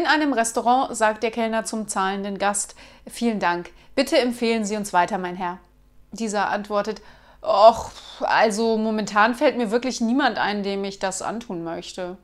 In einem Restaurant sagt der Kellner zum zahlenden Gast: Vielen Dank, bitte empfehlen Sie uns weiter, mein Herr. Dieser antwortet: Och, also momentan fällt mir wirklich niemand ein, dem ich das antun möchte.